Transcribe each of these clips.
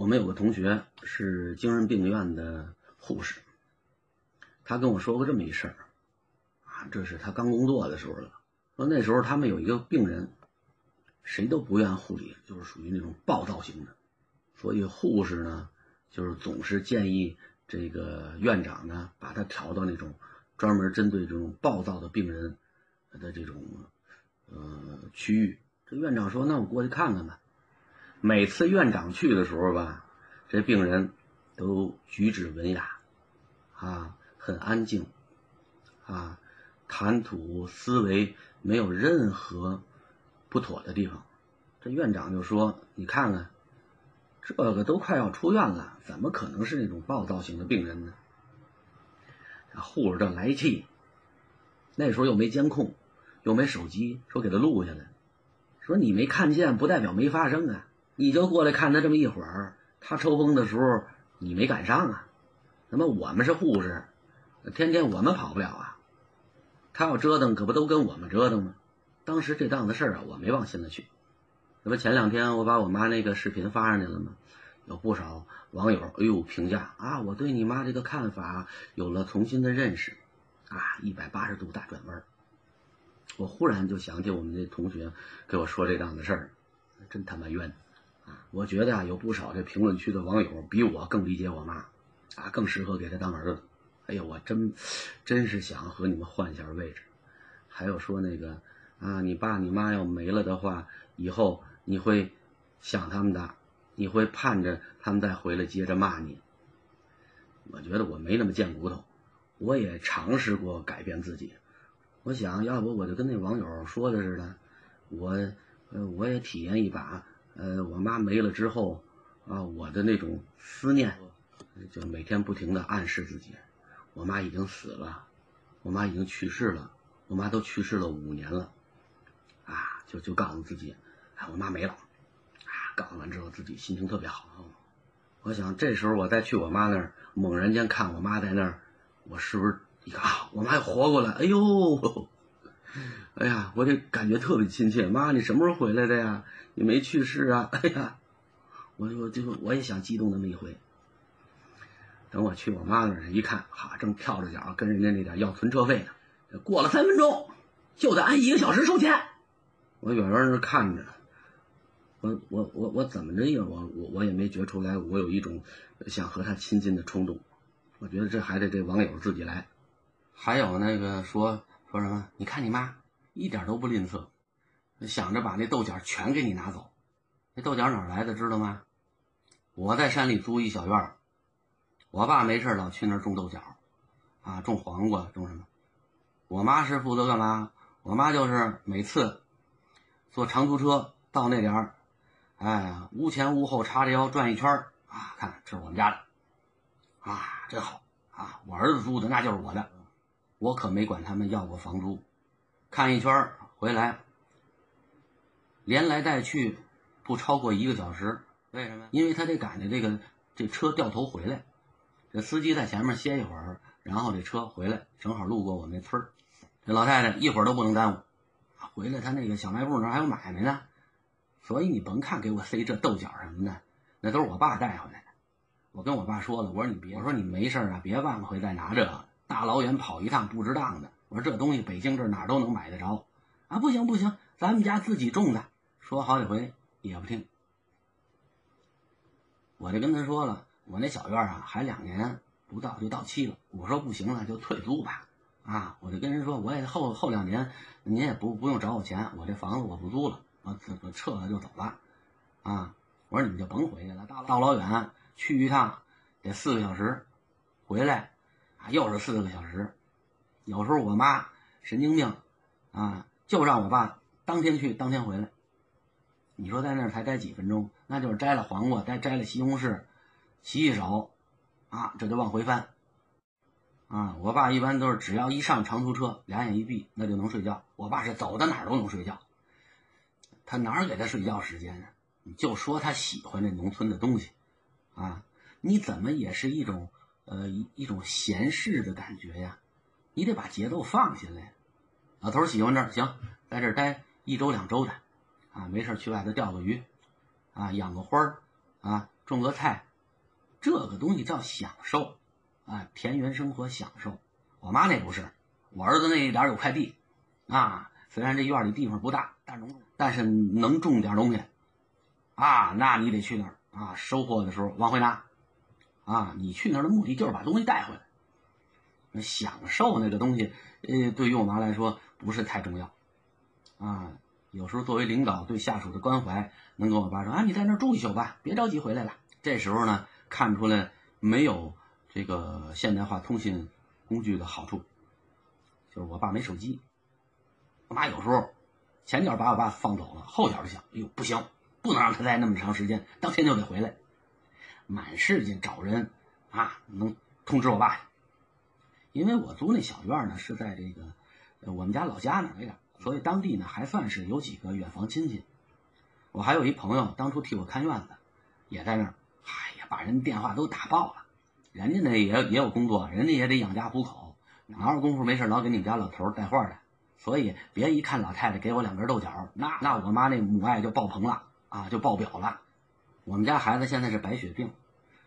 我们有个同学是精神病院的护士，他跟我说过这么一事儿，啊，这是他刚工作的时候了。说那时候他们有一个病人，谁都不愿护理，就是属于那种暴躁型的，所以护士呢，就是总是建议这个院长呢，把他调到那种专门针对这种暴躁的病人的这种呃区域。这院长说：“那我过去看看吧。”每次院长去的时候吧，这病人都举止文雅，啊，很安静，啊，谈吐思维没有任何不妥的地方。这院长就说：“你看看，这个都快要出院了，怎么可能是那种暴躁型的病人呢？”护士这来气，那时候又没监控，又没手机，说给他录下来，说你没看见不代表没发生啊。你就过来看他这么一会儿，他抽风的时候你没赶上啊？那么我们是护士，天天我们跑不了啊。他要折腾，可不都跟我们折腾吗？当时这档子事儿啊，我没往心里去。那不前两天我把我妈那个视频发上去了吗？有不少网友哎呦评价啊，我对你妈这个看法有了重新的认识，啊，一百八十度大转弯。我忽然就想起我们那同学给我说这档子事儿，真他妈冤。我觉得啊，有不少这评论区的网友比我更理解我妈，啊，更适合给她当儿子。哎呀，我真真是想和你们换一下位置。还有说那个啊，你爸你妈要没了的话，以后你会想他们的，你会盼着他们再回来接着骂你。我觉得我没那么贱骨头，我也尝试过改变自己。我想要不我就跟那网友说的似的，我呃我也体验一把。呃，我妈没了之后，啊，我的那种思念，就每天不停的暗示自己，我妈已经死了，我妈已经去世了，我妈都去世了五年了，啊，就就告诉自己，哎，我妈没了，啊，告诉完之后自己心情特别好。我想这时候我再去我妈那儿，猛然间看我妈在那儿，我是不是一看啊，我妈又活过来？哎呦！哎呀，我这感觉特别亲切。妈，你什么时候回来的呀？你没去世啊？哎呀，我我就我也想激动那么一回。等我去我妈那儿一看，哈，正跳着脚跟人家那点要存车费呢。过了三分钟，就得按一个小时收钱。我远远那看着，我我我我怎么着也我我我也没觉出来，我有一种想和他亲近的冲动。我觉得这还得这网友自己来。还有那个说。说什么？你看你妈一点都不吝啬，想着把那豆角全给你拿走。那豆角哪来的？知道吗？我在山里租一小院，我爸没事老去那儿种豆角，啊，种黄瓜，种什么？我妈是负责干嘛？我妈就是每次坐长途车到那点儿，哎，屋前屋后叉着腰转一圈啊，看这是我们家的，啊，真好啊，我儿子租的那就是我的。我可没管他们要过房租，看一圈回来，连来带去不超过一个小时。为什么？因为他得赶着这个这车掉头回来，这司机在前面歇一会儿，然后这车回来正好路过我们那村这老太太一会儿都不能耽误，回来他那个小卖部那还有买卖呢，所以你甭看给我塞这豆角什么的，那都是我爸带回来的。我跟我爸说了，我说你别，我说你没事啊，别忘了回再拿这个。大老远跑一趟不值当的，我说这东西北京这哪都能买得着，啊不行不行，咱们家自己种的，说好几回也不听。我就跟他说了，我那小院啊还两年不到就到期了，我说不行了就退租吧，啊我就跟人说我也后后两年您也不不用找我钱，我这房子我不租了，我我撤了就走了，啊我说你们就甭回去了，大大老远去一趟得四个小时，回来。啊，又是四个小时，有时候我妈神经病，啊，就让我爸当天去当天回来。你说在那儿才待几分钟，那就是摘了黄瓜，再摘了西红柿，洗洗手，啊，这就往回翻。啊，我爸一般都是只要一上长途车，两眼一闭，那就能睡觉。我爸是走到哪儿都能睡觉，他哪儿给他睡觉时间呢？你就说他喜欢这农村的东西，啊，你怎么也是一种。呃，一一种闲适的感觉呀，你得把节奏放下来。老头喜欢这儿，行，在这儿待一周两周的，啊，没事去外头钓个鱼，啊，养个花儿，啊，种个菜，这个东西叫享受啊，田园生活享受。我妈那不是，我儿子那一点有块地啊，虽然这院里地方不大，但能但是能种点东西啊，那你得去那儿啊，收获的时候往回拿啊，你去那儿的目的就是把东西带回来。那享受那个东西，呃，对于我妈来说不是太重要啊。有时候作为领导对下属的关怀，能跟我爸说啊，你在那儿住一宿吧，别着急回来了。这时候呢，看出来没有这个现代化通信工具的好处，就是我爸没手机。我妈有时候前脚把我爸放走了，后脚就想，哎呦不行，不能让他待那么长时间，当天就得回来，满世界找人啊，能通知我爸。因为我租那小院呢是在这个我们家老家那儿点。所以当地呢还算是有几个远房亲戚，我还有一朋友当初替我看院子，也在那儿。哎呀，把人电话都打爆了。人家呢也也有工作，人家也得养家糊口，哪有功夫没事老给你们家老头带话的？所以别一看老太太给我两根豆角，那那我妈那母爱就爆棚了啊，就爆表了。我们家孩子现在是白血病，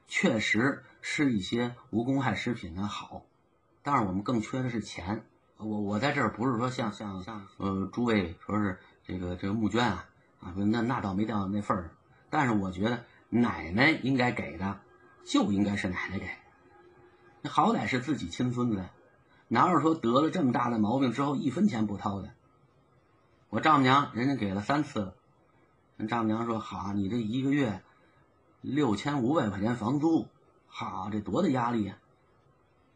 确实吃一些无公害食品呢好，但是我们更缺的是钱。我我在这儿不是说像像像呃诸位说是这个这个募捐啊啊那那倒没到那份儿，但是我觉得奶奶应该给的就应该是奶奶给，那好歹是自己亲孙子，哪有说得了这么大的毛病之后一分钱不掏的？我丈母娘人家给了三次了，人丈母娘说好，你这一个月六千五百块钱房租，好这多大压力呀！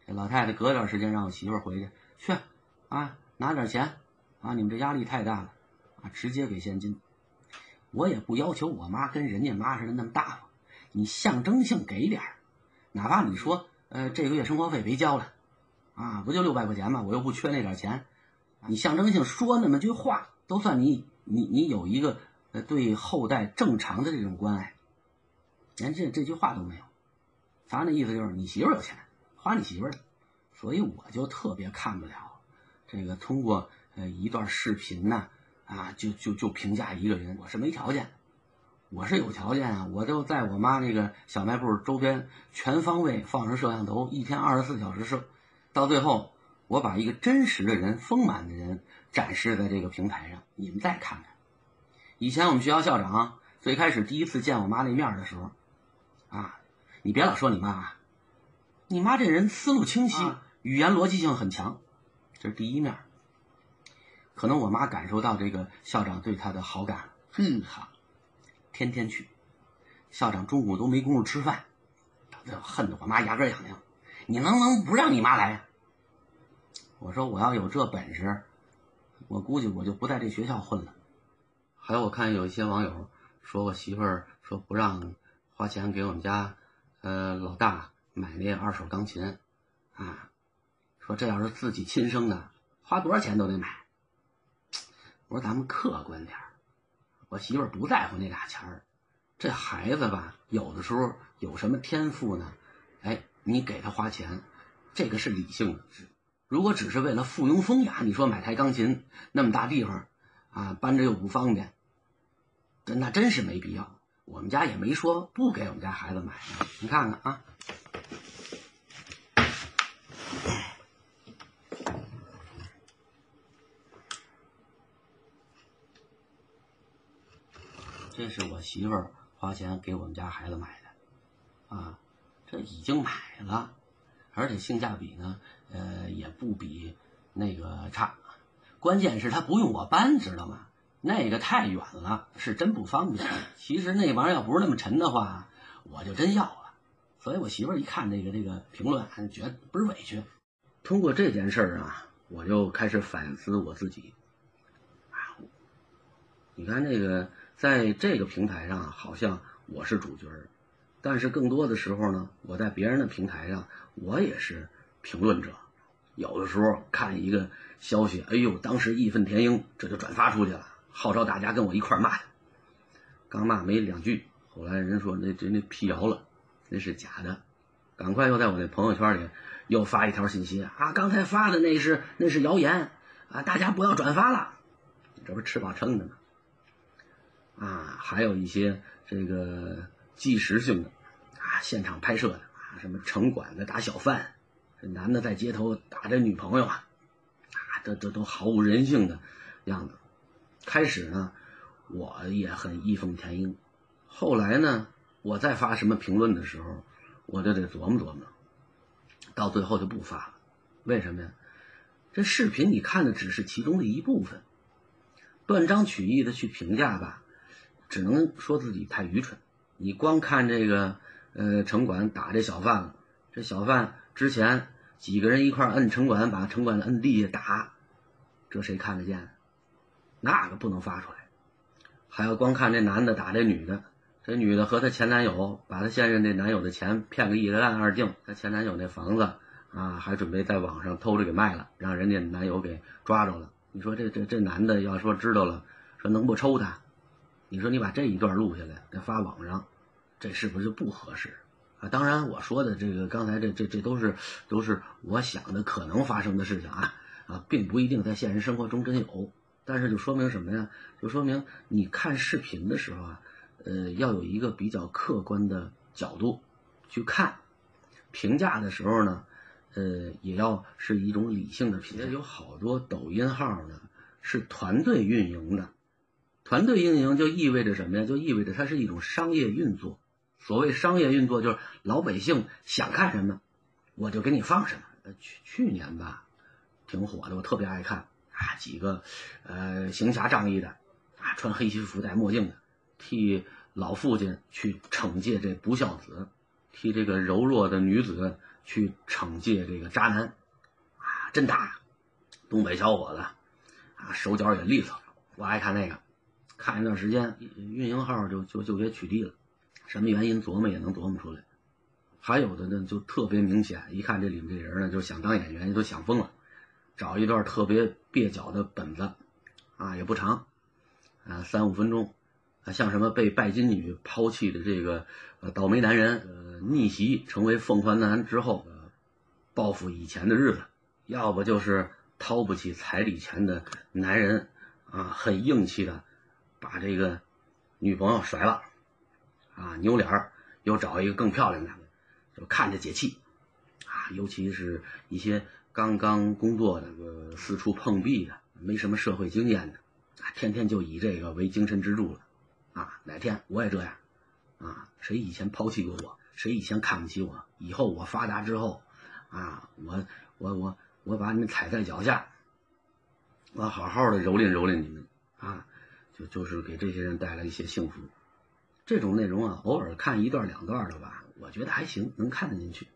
这老太太隔段时间让我媳妇儿回去去。啊，拿点钱，啊，你们这压力太大了，啊，直接给现金。我也不要求我妈跟人家妈似的那么大方，你象征性给点哪怕你说，呃，这个月生活费别交了，啊，不就六百块钱吗？我又不缺那点钱，你象征性说那么句话，都算你你你有一个呃对后代正常的这种关爱，连这这句话都没有，反正那意思就是你媳妇有钱，夸你媳妇的，所以我就特别看不了。这个通过呃一段视频呢，啊，就就就评价一个人，我是没条件，我是有条件啊，我就在我妈那个小卖部周边全方位放上摄像头，一天二十四小时摄，到最后我把一个真实的人、丰满的人展示在这个平台上，你们再看看。以前我们学校校长最开始第一次见我妈那面的时候，啊，你别老说你妈，啊你妈这人思路清晰，语言逻辑性很强。这是第一面，可能我妈感受到这个校长对她的好感，哼哈，天天去，校长中午都没工夫吃饭，恨得我妈牙根痒痒。你能不能不让你妈来呀？我说我要有这本事，我估计我就不在这学校混了。还有我看有一些网友说我媳妇儿说不让花钱给我们家呃老大买那二手钢琴啊。说这要是自己亲生的，花多少钱都得买。我说咱们客观点我媳妇儿不在乎那俩钱儿。这孩子吧，有的时候有什么天赋呢？哎，你给他花钱，这个是理性的。如果只是为了附庸风雅，你说买台钢琴那么大地方啊，搬着又不方便，那真是没必要。我们家也没说不给我们家孩子买，你看看啊。这是我媳妇儿花钱给我们家孩子买的，啊，这已经买了，而且性价比呢，呃，也不比那个差。关键是它不用我搬，知道吗？那个太远了，是真不方便。其实那玩意儿要不是那么沉的话，我就真要了。所以我媳妇儿一看这个这个评论，觉得倍儿委屈。通过这件事儿啊，我就开始反思我自己。啊，你看这个。在这个平台上，好像我是主角但是更多的时候呢，我在别人的平台上，我也是评论者。有的时候看一个消息，哎呦，当时义愤填膺，这就转发出去了，号召大家跟我一块骂。刚骂没两句，后来人说那这那辟谣了，那是假的，赶快又在我那朋友圈里又发一条信息啊，刚才发的那是那是谣言啊，大家不要转发了，这不吃饱撑的吗？啊，还有一些这个纪实性的啊，现场拍摄的啊，什么城管的打小贩，这男的在街头打这女朋友啊，啊，这这都毫无人性的样子。开始呢，我也很义愤填膺，后来呢，我再发什么评论的时候，我就得琢磨琢磨，到最后就不发了。为什么呀？这视频你看的只是其中的一部分，断章取义的去评价吧，只能说自己太愚蠢。你光看这个，呃，城管打这小贩了，这小贩之前几个人一块摁城管，把城管摁地下打，这谁看得见？那个不能发出来。还要光看这男的打这女的，这女的和她前男友把她现任这男友的钱骗个一干二净，她前男友那房子啊，还准备在网上偷着给卖了，让人家男友给抓着了。你说这这这男的要说知道了，说能不抽他？你说你把这一段录下来再发网上，这是不是就不合适啊？当然我说的这个刚才这这这都是都是我想的可能发生的事情啊啊，并不一定在现实生活中真有。但是就说明什么呀？就说明你看视频的时候啊，呃，要有一个比较客观的角度去看，评价的时候呢，呃，也要是一种理性的评价。有好多抖音号呢是团队运营的。团队运营就意味着什么呀？就意味着它是一种商业运作。所谓商业运作，就是老百姓想看什么，我就给你放什么。去去年吧，挺火的，我特别爱看啊，几个呃行侠仗义的啊，穿黑西服戴墨镜的，替老父亲去惩戒这不孝子，替这个柔弱的女子去惩戒这个渣男，啊，真打，东北小伙子啊，手脚也利索，我爱看那个。看一段时间，运营号就就就给取缔了，什么原因琢磨也能琢磨出来。还有的呢，就特别明显，一看这里面这人呢，就想当演员，都想疯了，找一段特别蹩脚的本子，啊，也不长，啊，三五分钟，啊，像什么被拜金女抛弃的这个倒霉男人，呃，逆袭成为凤凰男之后，报复以前的日子，要不就是掏不起彩礼钱的男人，啊，很硬气的。把这个女朋友甩了，啊，扭脸儿又找一个更漂亮的，就看着解气，啊，尤其是一些刚刚工作的、个四处碰壁的、没什么社会经验的，啊，天天就以这个为精神支柱了，啊，哪天我也这样，啊，谁以前抛弃过我，谁以前看不起我，以后我发达之后，啊，我我我我把你们踩在脚下，我好好的蹂躏蹂躏你们，啊。就就是给这些人带来一些幸福，这种内容啊，偶尔看一段两段的吧，我觉得还行，能看得进去。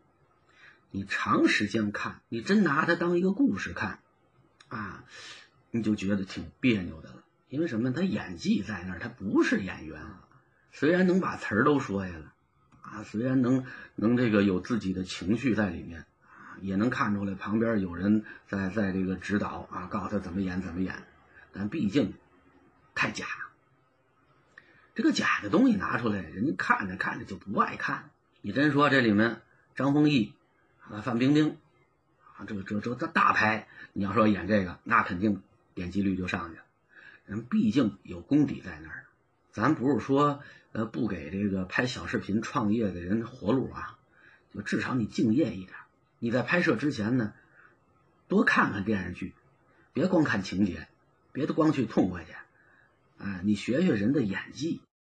你长时间看，你真拿它当一个故事看，啊，你就觉得挺别扭的了。因为什么？他演技在那儿，他不是演员啊。虽然能把词儿都说下来，啊，虽然能能这个有自己的情绪在里面，啊，也能看出来旁边有人在在这个指导啊，告诉他怎么演怎么演，但毕竟。太假，这个假的东西拿出来，人家看着看着就不爱看。你真说这里面张丰毅啊、范冰冰啊，这这这这大牌，你要说演这个，那肯定点击率就上去了。人毕竟有功底在那儿，咱不是说呃不给这个拍小视频创业的人活路啊，就至少你敬业一点。你在拍摄之前呢，多看看电视剧，别光看情节，别的光去痛快去。啊，你学学人的演技。